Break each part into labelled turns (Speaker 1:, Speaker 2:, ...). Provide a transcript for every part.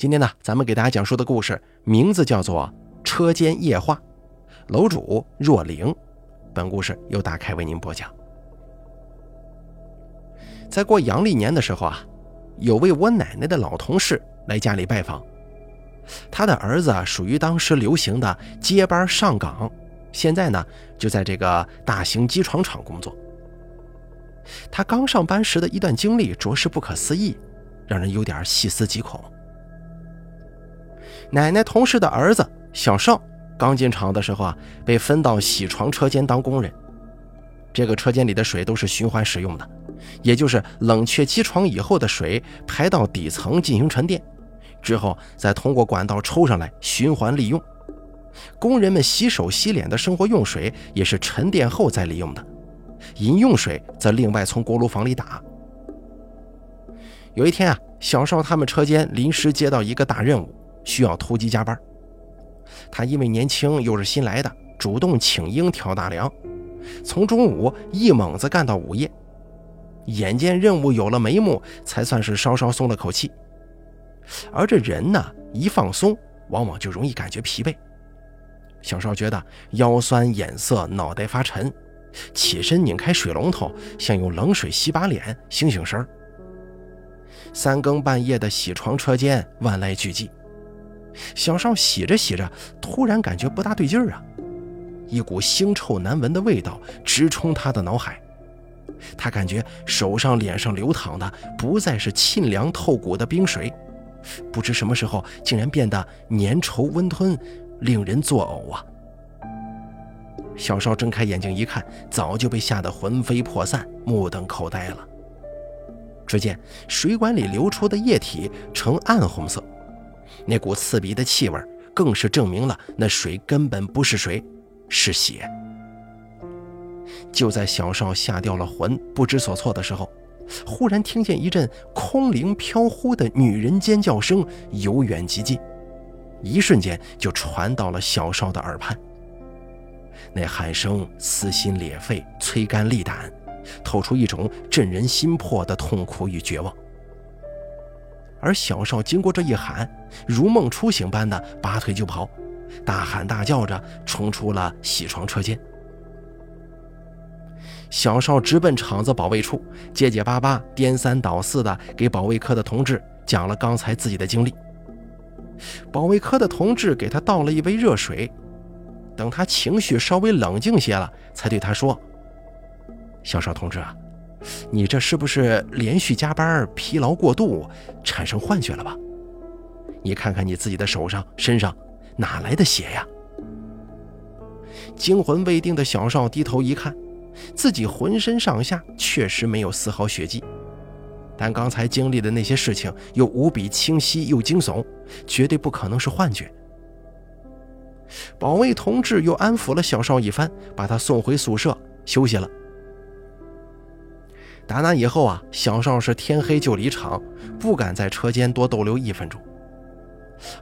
Speaker 1: 今天呢，咱们给大家讲述的故事名字叫做《车间夜话》，楼主若灵。本故事由大开为您播讲。在过阳历年的时候啊，有位我奶奶的老同事来家里拜访，他的儿子属于当时流行的接班上岗，现在呢就在这个大型机床厂工作。他刚上班时的一段经历着实不可思议，让人有点细思极恐。奶奶同事的儿子小邵刚进厂的时候啊，被分到洗床车间当工人。这个车间里的水都是循环使用的，也就是冷却机床以后的水排到底层进行沉淀，之后再通过管道抽上来循环利用。工人们洗手洗脸的生活用水也是沉淀后再利用的，饮用水则另外从锅炉房里打。有一天啊，小邵他们车间临时接到一个大任务。需要突击加班，他因为年轻又是新来的，主动请缨挑大梁，从中午一猛子干到午夜。眼见任务有了眉目，才算是稍稍松了口气。而这人呢，一放松，往往就容易感觉疲惫。小邵觉得腰酸眼涩，脑袋发沉，起身拧开水龙头，想用冷水洗把脸，醒醒神儿。三更半夜的铣床车间，万籁俱寂。小邵洗着洗着，突然感觉不大对劲儿啊！一股腥臭难闻的味道直冲他的脑海。他感觉手上、脸上流淌的不再是沁凉透骨的冰水，不知什么时候竟然变得粘稠温吞，令人作呕啊！小邵睁开眼睛一看，早就被吓得魂飞魄散、目瞪口呆了。只见水管里流出的液体呈暗红色。那股刺鼻的气味，更是证明了那水根本不是水，是血。就在小邵吓掉了魂、不知所措的时候，忽然听见一阵空灵飘忽的女人尖叫声由远及近，一瞬间就传到了小邵的耳畔。那喊声撕心裂肺、摧肝沥胆，透出一种震人心魄的痛苦与绝望。而小邵经过这一喊，如梦初醒般的拔腿就跑，大喊大叫着冲出了铣床车间。小邵直奔厂子保卫处，结结巴巴、颠三倒四的给保卫科的同志讲了刚才自己的经历。保卫科的同志给他倒了一杯热水，等他情绪稍微冷静些了，才对他说：“小邵同志啊。”你这是不是连续加班疲劳过度，产生幻觉了吧？你看看你自己的手上、身上，哪来的血呀？惊魂未定的小邵低头一看，自己浑身上下确实没有丝毫血迹，但刚才经历的那些事情又无比清晰又惊悚，绝对不可能是幻觉。保卫同志又安抚了小邵一番，把他送回宿舍休息了。打那以后啊，小邵是天黑就离场，不敢在车间多逗留一分钟。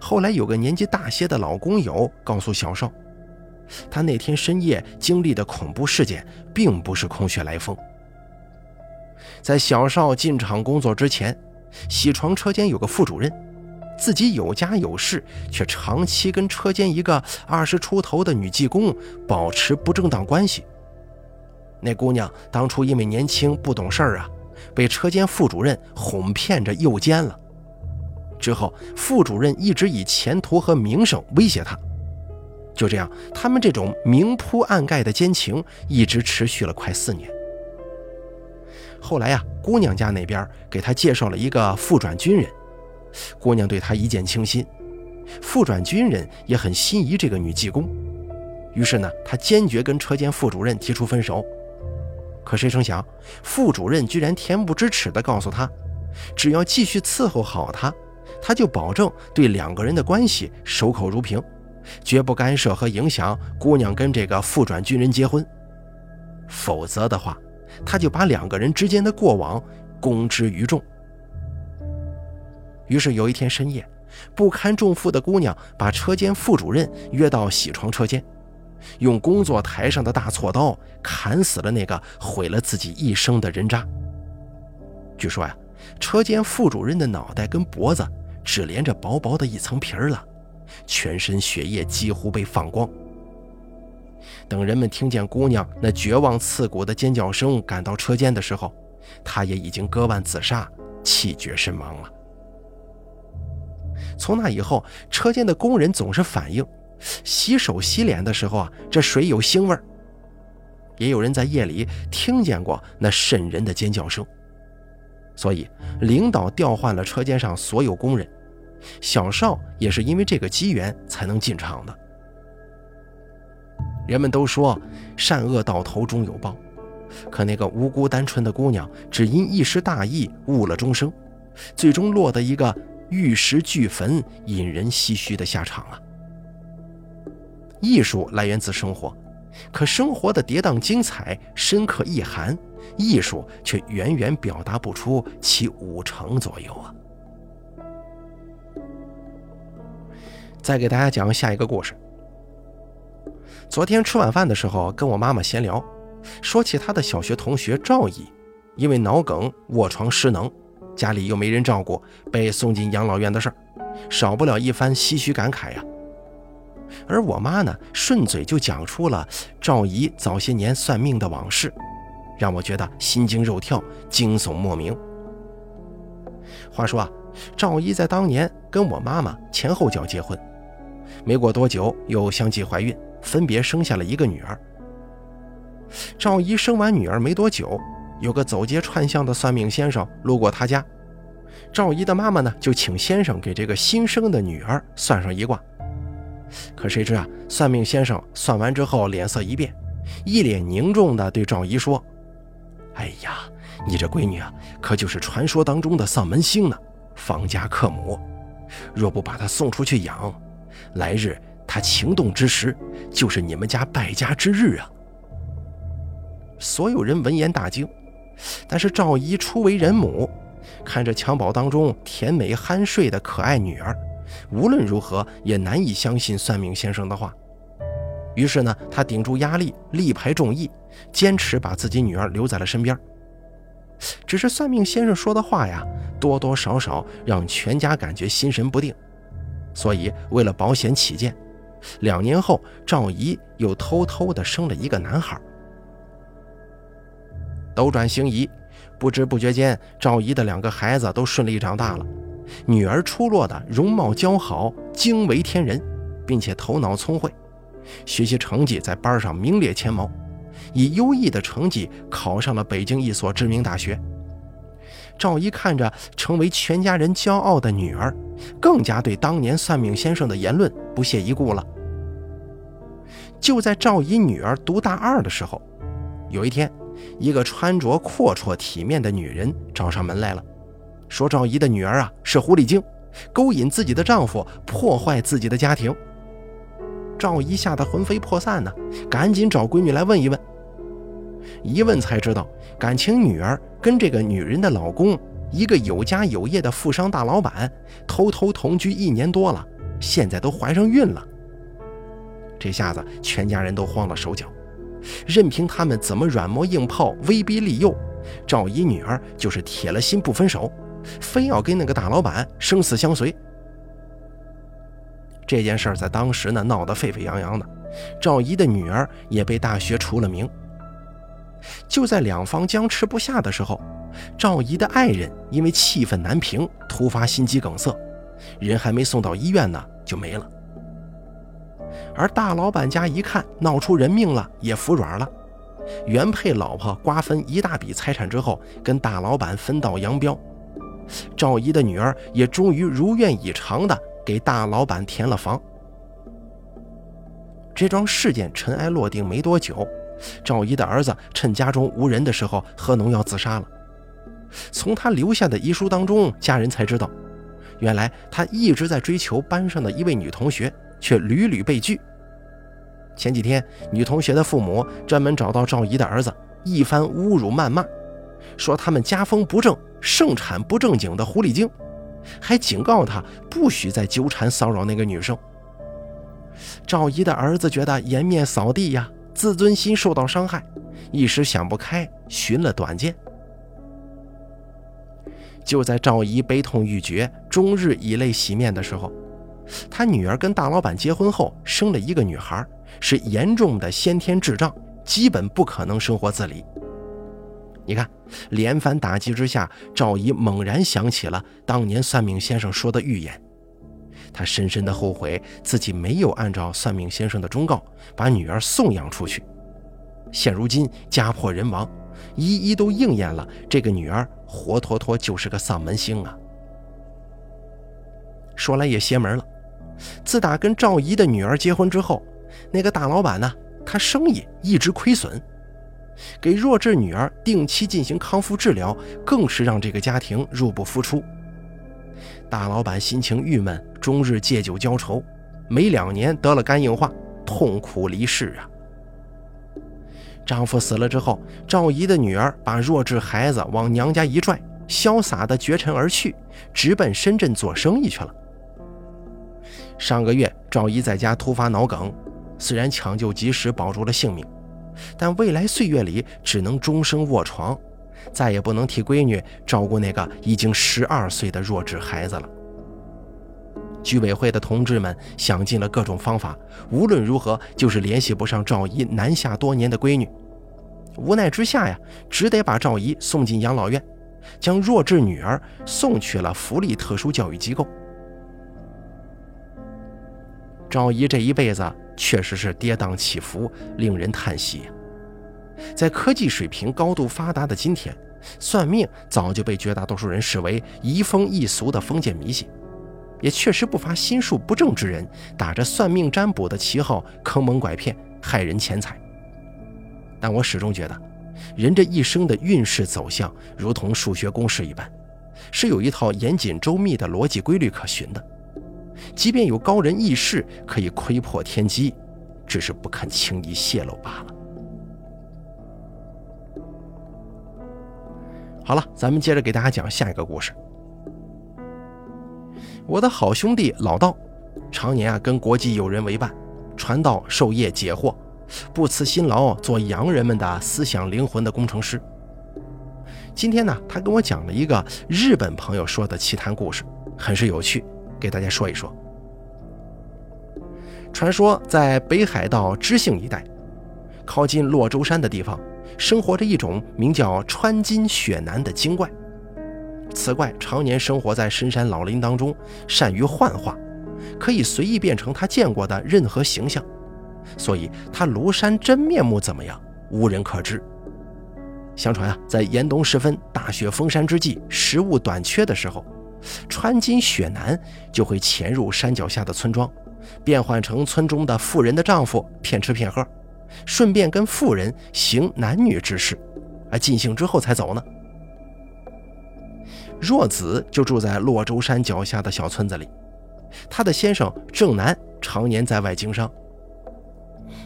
Speaker 1: 后来有个年纪大些的老工友告诉小邵，他那天深夜经历的恐怖事件并不是空穴来风。在小邵进厂工作之前，铣床车间有个副主任，自己有家有室，却长期跟车间一个二十出头的女技工保持不正当关系。那姑娘当初因为年轻不懂事儿啊，被车间副主任哄骗着诱奸了。之后，副主任一直以前途和名声威胁她。就这样，他们这种明铺暗盖的奸情一直持续了快四年。后来呀，姑娘家那边给她介绍了一个副转军人，姑娘对他一见倾心，副转军人也很心仪这个女技工，于是呢，他坚决跟车间副主任提出分手。可谁成想，副主任居然恬不知耻地告诉他，只要继续伺候好他，他就保证对两个人的关系守口如瓶，绝不干涉和影响姑娘跟这个副转军人结婚。否则的话，他就把两个人之间的过往公之于众。于是有一天深夜，不堪重负的姑娘把车间副主任约到铣床车间。用工作台上的大锉刀砍死了那个毁了自己一生的人渣。据说呀，车间副主任的脑袋跟脖子只连着薄薄的一层皮儿了，全身血液几乎被放光。等人们听见姑娘那绝望刺骨的尖叫声，赶到车间的时候，她也已经割腕自杀，气绝身亡了。从那以后，车间的工人总是反映，洗手洗脸的时候啊，这水有腥味儿。也有人在夜里听见过那瘆人的尖叫声。所以，领导调换了车间上所有工人，小邵也是因为这个机缘才能进厂的。人们都说善恶到头终有报，可那个无辜单纯的姑娘只因一时大意误了终生，最终落得一个玉石俱焚、引人唏嘘的下场啊！艺术来源自生活，可生活的跌宕精彩、深刻意涵。艺术却远远表达不出其五成左右啊！再给大家讲下一个故事。昨天吃晚饭的时候，跟我妈妈闲聊，说起她的小学同学赵姨，因为脑梗卧床失能，家里又没人照顾，被送进养老院的事儿，少不了一番唏嘘感慨呀。而我妈呢，顺嘴就讲出了赵姨早些年算命的往事。让我觉得心惊肉跳、惊悚莫名。话说啊，赵姨在当年跟我妈妈前后脚结婚，没过多久又相继怀孕，分别生下了一个女儿。赵姨生完女儿没多久，有个走街串巷的算命先生路过她家，赵姨的妈妈呢就请先生给这个新生的女儿算上一卦。可谁知啊，算命先生算完之后脸色一变，一脸凝重地对赵姨说。哎呀，你这闺女啊，可就是传说当中的丧门星呢，方家克母。若不把她送出去养，来日她情动之时，就是你们家败家之日啊！所有人闻言大惊，但是赵姨初为人母，看着襁褓当中甜美酣睡的可爱女儿，无论如何也难以相信算命先生的话。于是呢，他顶住压力，力排众议，坚持把自己女儿留在了身边。只是算命先生说的话呀，多多少少让全家感觉心神不定。所以为了保险起见，两年后赵姨又偷偷的生了一个男孩。斗转星移，不知不觉间，赵姨的两个孩子都顺利长大了。女儿出落的容貌姣好，惊为天人，并且头脑聪慧。学习成绩在班上名列前茅，以优异的成绩考上了北京一所知名大学。赵姨看着成为全家人骄傲的女儿，更加对当年算命先生的言论不屑一顾了。就在赵姨女儿读大二的时候，有一天，一个穿着阔绰体面的女人找上门来了，说赵姨的女儿啊是狐狸精，勾引自己的丈夫，破坏自己的家庭。赵姨吓得魂飞魄散呢，赶紧找闺女来问一问。一问才知道，感情女儿跟这个女人的老公，一个有家有业的富商大老板，偷偷同居一年多了，现在都怀上孕了。这下子全家人都慌了手脚，任凭他们怎么软磨硬泡、威逼利诱，赵姨女儿就是铁了心不分手，非要跟那个大老板生死相随。这件事儿在当时呢闹得沸沸扬扬的，赵姨的女儿也被大学除了名。就在两方僵持不下的时候，赵姨的爱人因为气愤难平，突发心肌梗塞，人还没送到医院呢就没了。而大老板家一看闹出人命了，也服软了，原配老婆瓜分一大笔财产之后，跟大老板分道扬镳。赵姨的女儿也终于如愿以偿的。给大老板填了房。这桩事件尘埃落定没多久，赵姨的儿子趁家中无人的时候喝农药自杀了。从他留下的遗书当中，家人才知道，原来他一直在追求班上的一位女同学，却屡屡被拒。前几天，女同学的父母专门找到赵姨的儿子，一番侮辱谩骂，说他们家风不正，盛产不正经的狐狸精。还警告他不许再纠缠骚扰那个女生。赵姨的儿子觉得颜面扫地呀，自尊心受到伤害，一时想不开，寻了短见。就在赵姨悲痛欲绝、终日以泪洗面的时候，他女儿跟大老板结婚后生了一个女孩，是严重的先天智障，基本不可能生活自理。你看，连番打击之下，赵姨猛然想起了当年算命先生说的预言，她深深的后悔自己没有按照算命先生的忠告，把女儿送养出去。现如今家破人亡，一一都应验了，这个女儿活脱脱就是个丧门星啊！说来也邪门了，自打跟赵姨的女儿结婚之后，那个大老板呢，他生意一直亏损。给弱智女儿定期进行康复治疗，更是让这个家庭入不敷出。大老板心情郁闷，终日借酒浇愁，没两年得了肝硬化，痛苦离世啊。丈夫死了之后，赵姨的女儿把弱智孩子往娘家一拽，潇洒的绝尘而去，直奔深圳做生意去了。上个月，赵姨在家突发脑梗，虽然抢救及时保住了性命。但未来岁月里只能终生卧床，再也不能替闺女照顾那个已经十二岁的弱智孩子了。居委会的同志们想尽了各种方法，无论如何就是联系不上赵姨南下多年的闺女。无奈之下呀，只得把赵姨送进养老院，将弱智女儿送去了福利特殊教育机构。赵姨这一辈子。确实是跌宕起伏，令人叹息。在科技水平高度发达的今天，算命早就被绝大多数人视为移风易俗的封建迷信，也确实不乏心术不正之人，打着算命占卜的旗号坑蒙拐骗，害人钱财。但我始终觉得，人这一生的运势走向如同数学公式一般，是有一套严谨周密的逻辑规律可循的。即便有高人异士可以窥破天机，只是不肯轻易泄露罢了。好了，咱们接着给大家讲下一个故事。我的好兄弟老道，常年啊跟国际友人为伴，传道授业解惑，不辞辛劳做洋人们的思想灵魂的工程师。今天呢，他跟我讲了一个日本朋友说的奇谈故事，很是有趣。给大家说一说。传说在北海道知性一带，靠近洛州山的地方，生活着一种名叫川金雪男的精怪。此怪常年生活在深山老林当中，善于幻化，可以随意变成他见过的任何形象，所以他庐山真面目怎么样，无人可知。相传啊，在严冬时分，大雪封山之际，食物短缺的时候。穿金雪男就会潜入山脚下的村庄，变换成村中的富人的丈夫，骗吃骗喝，顺便跟富人行男女之事，啊，尽兴之后才走呢。若子就住在洛州山脚下的小村子里，她的先生郑南常年在外经商。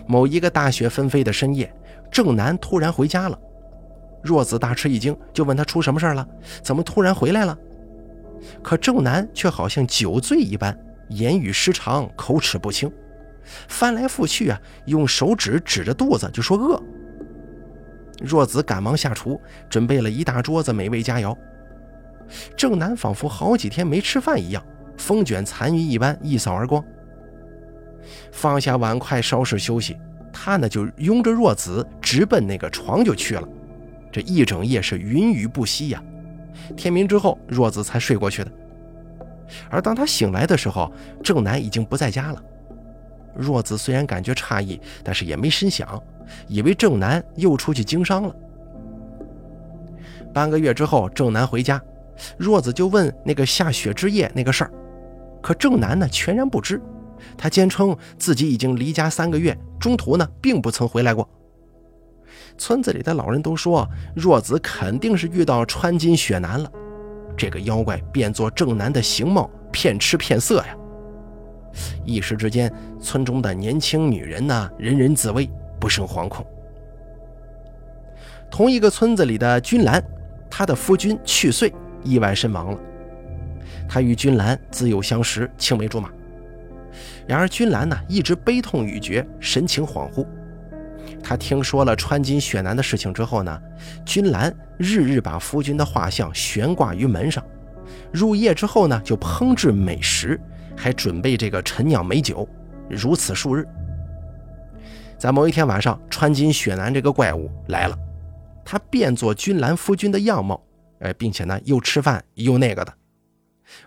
Speaker 1: 某一个大雪纷飞的深夜，郑南突然回家了，若子大吃一惊，就问他出什么事了，怎么突然回来了？可正南却好像酒醉一般，言语失常，口齿不清，翻来覆去啊，用手指指着肚子就说饿。若子赶忙下厨，准备了一大桌子美味佳肴。正南仿佛好几天没吃饭一样，风卷残云一般一扫而光。放下碗筷稍事休息，他呢就拥着若子直奔那个床就去了。这一整夜是云雨不息呀。天明之后，若子才睡过去的。而当他醒来的时候，正南已经不在家了。若子虽然感觉诧异，但是也没深想，以为正南又出去经商了。半个月之后，正南回家，若子就问那个下雪之夜那个事儿，可正南呢全然不知。他坚称自己已经离家三个月，中途呢并不曾回来过。村子里的老人都说，若子肯定是遇到穿金雪男了。这个妖怪变作正男的形貌，骗吃骗色呀！一时之间，村中的年轻女人呢，人人自危，不胜惶恐。同一个村子里的君兰，她的夫君去岁意外身亡了。他与君兰自幼相识，青梅竹马。然而君兰呢，一直悲痛欲绝，神情恍惚。他听说了穿金雪男的事情之后呢，君兰日日把夫君的画像悬挂于门上，入夜之后呢，就烹制美食，还准备这个陈酿美酒，如此数日。在某一天晚上，穿金雪男这个怪物来了，他变作君兰夫君的样貌，哎，并且呢又吃饭又那个的。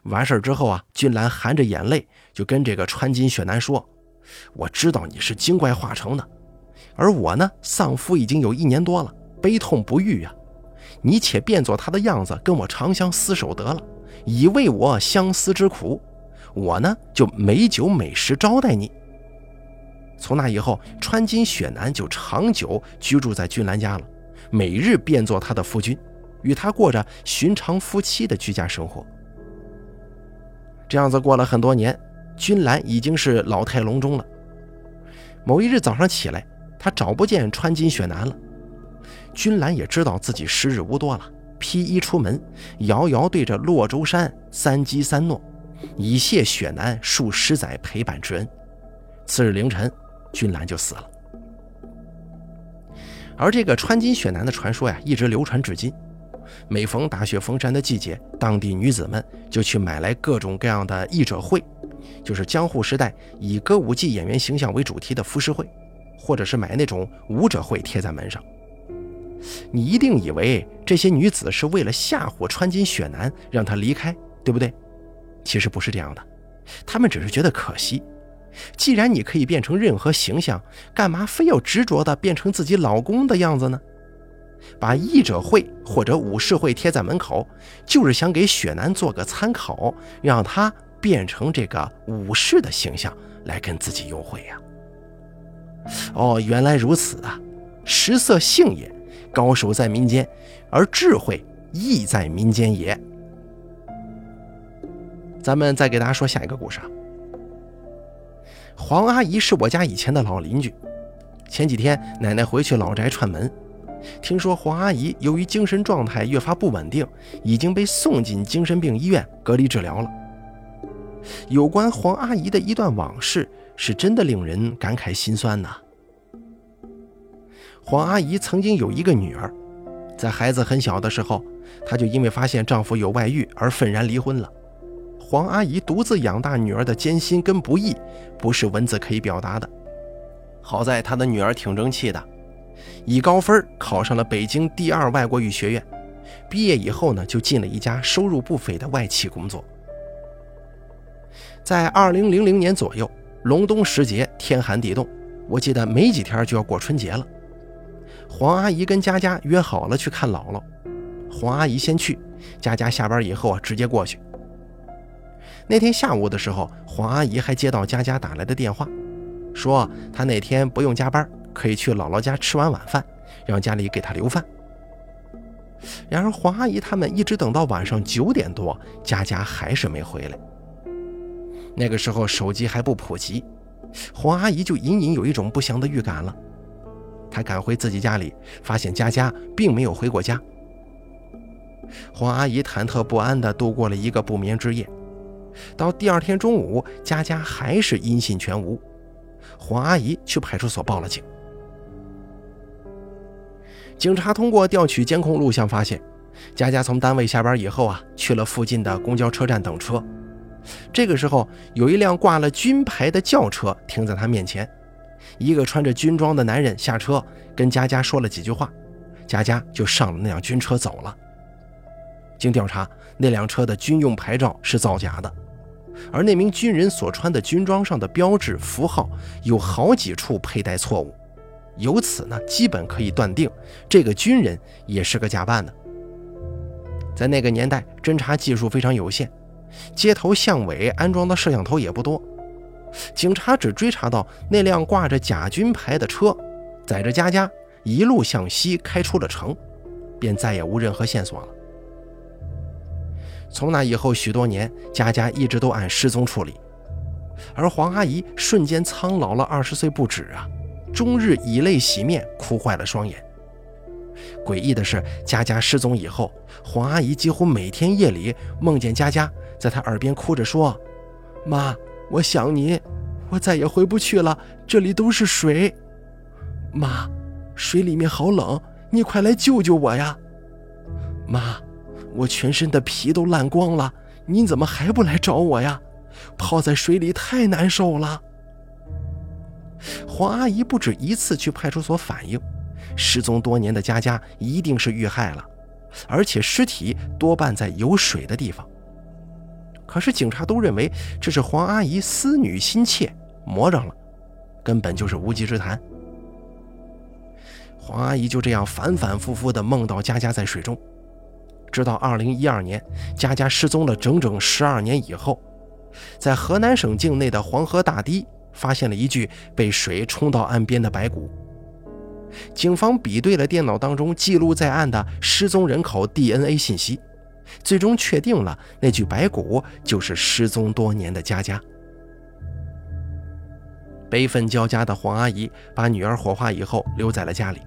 Speaker 1: 完事之后啊，君兰含着眼泪就跟这个穿金雪男说：“我知道你是精怪化成的。”而我呢，丧夫已经有一年多了，悲痛不愈呀。你且变作他的样子，跟我长相厮守得了，以慰我相思之苦。我呢，就美酒美食招待你。从那以后，穿金雪男就长久居住在君兰家了，每日变作他的夫君，与他过着寻常夫妻的居家生活。这样子过了很多年，君兰已经是老态龙钟了。某一日早上起来。他找不见穿金雪男了，君兰也知道自己时日无多了，披衣出门，遥遥对着洛州山三击三诺，以谢雪男数十载陪伴之恩。次日凌晨，君兰就死了。而这个穿金雪男的传说呀，一直流传至今。每逢大雪封山的季节，当地女子们就去买来各种各样的艺者会，就是江户时代以歌舞伎演员形象为主题的浮世绘。或者是买那种舞者会贴在门上，你一定以为这些女子是为了吓唬穿金雪男，让他离开，对不对？其实不是这样的，他们只是觉得可惜。既然你可以变成任何形象，干嘛非要执着的变成自己老公的样子呢？把义者会或者武士会贴在门口，就是想给雪男做个参考，让他变成这个武士的形象来跟自己幽会呀。哦，原来如此啊！食色性也，高手在民间，而智慧亦在民间也。咱们再给大家说下一个故事啊。黄阿姨是我家以前的老邻居，前几天奶奶回去老宅串门，听说黄阿姨由于精神状态越发不稳定，已经被送进精神病医院隔离治疗了。有关黄阿姨的一段往事。是真的令人感慨心酸呐。黄阿姨曾经有一个女儿，在孩子很小的时候，她就因为发现丈夫有外遇而愤然离婚了。黄阿姨独自养大女儿的艰辛跟不易，不是文字可以表达的。好在她的女儿挺争气的，以高分考上了北京第二外国语学院，毕业以后呢，就进了一家收入不菲的外企工作。在二零零零年左右。隆冬时节，天寒地冻，我记得没几天就要过春节了。黄阿姨跟佳佳约好了去看姥姥，黄阿姨先去，佳佳下班以后啊直接过去。那天下午的时候，黄阿姨还接到佳佳打来的电话，说她那天不用加班，可以去姥姥家吃完晚饭，让家里给她留饭。然而黄阿姨他们一直等到晚上九点多，佳佳还是没回来。那个时候手机还不普及，黄阿姨就隐隐有一种不祥的预感了。她赶回自己家里，发现佳佳并没有回过家。黄阿姨忐忑不安地度过了一个不眠之夜。到第二天中午，佳佳还是音信全无。黄阿姨去派出所报了警。警察通过调取监控录像发现，佳佳从单位下班以后啊，去了附近的公交车站等车。这个时候，有一辆挂了军牌的轿车停在他面前，一个穿着军装的男人下车，跟佳佳说了几句话，佳佳就上了那辆军车走了。经调查，那辆车的军用牌照是造假的，而那名军人所穿的军装上的标志符号有好几处佩戴错误，由此呢，基本可以断定这个军人也是个假扮的。在那个年代，侦查技术非常有限。街头巷尾安装的摄像头也不多，警察只追查到那辆挂着假军牌的车，载着佳佳一路向西开出了城，便再也无任何线索了。从那以后许多年，佳佳一直都按失踪处理，而黄阿姨瞬间苍老了二十岁不止啊，终日以泪洗面，哭坏了双眼。诡异的是，佳佳失踪以后，黄阿姨几乎每天夜里梦见佳佳。在她耳边哭着说：“妈，我想你，我再也回不去了，这里都是水。妈，水里面好冷，你快来救救我呀！妈，我全身的皮都烂光了，你怎么还不来找我呀？泡在水里太难受了。黄阿姨不止一次去派出所反映，失踪多年的佳佳一定是遇害了，而且尸体多半在有水的地方。可是警察都认为这是黄阿姨思女心切，魔怔了，根本就是无稽之谈。黄阿姨就这样反反复复地梦到佳佳在水中，直到2012年佳佳失踪了整整十二年以后，在河南省境内的黄河大堤。发现了一具被水冲到岸边的白骨。警方比对了电脑当中记录在案的失踪人口 DNA 信息，最终确定了那具白骨就是失踪多年的佳佳。悲愤交加的黄阿姨把女儿火化以后留在了家里。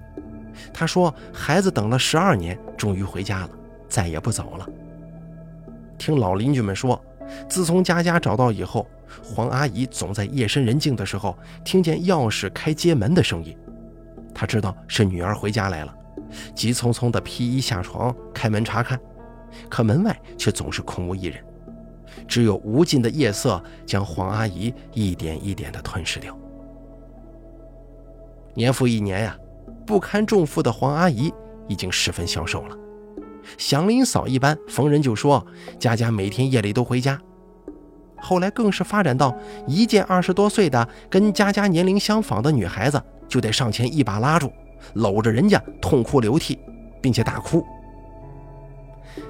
Speaker 1: 她说：“孩子等了十二年，终于回家了，再也不走了。”听老邻居们说，自从佳佳找到以后。黄阿姨总在夜深人静的时候听见钥匙开街门的声音，她知道是女儿回家来了，急匆匆地披衣下床开门查看，可门外却总是空无一人，只有无尽的夜色将黄阿姨一点一点地吞噬掉。年复一年呀，不堪重负的黄阿姨已经十分消瘦了，祥林嫂一般逢人就说：“佳佳每天夜里都回家。”后来更是发展到一见二十多岁的跟佳佳年龄相仿的女孩子，就得上前一把拉住，搂着人家痛哭流涕，并且大哭。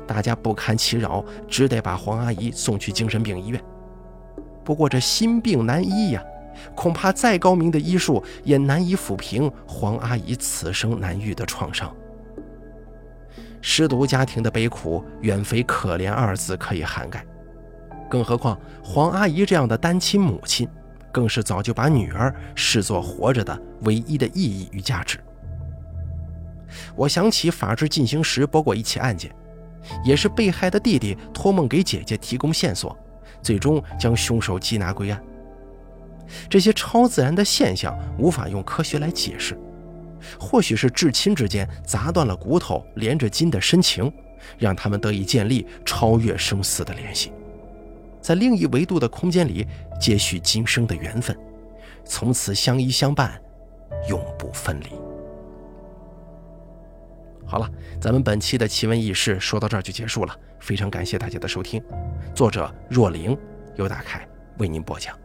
Speaker 1: 大家不堪其扰，只得把黄阿姨送去精神病医院。不过这心病难医呀，恐怕再高明的医术也难以抚平黄阿姨此生难愈的创伤。失独家庭的悲苦，远非可怜二字可以涵盖。更何况黄阿姨这样的单亲母亲，更是早就把女儿视作活着的唯一的意义与价值。我想起《法制进行时》播过一起案件，也是被害的弟弟托梦给姐姐提供线索，最终将凶手缉拿归案。这些超自然的现象无法用科学来解释，或许是至亲之间砸断了骨头连着筋的深情，让他们得以建立超越生死的联系。在另一维度的空间里，接续今生的缘分，从此相依相伴，永不分离。好了，咱们本期的奇闻异事说到这儿就结束了，非常感谢大家的收听。作者若灵，由大凯为您播讲。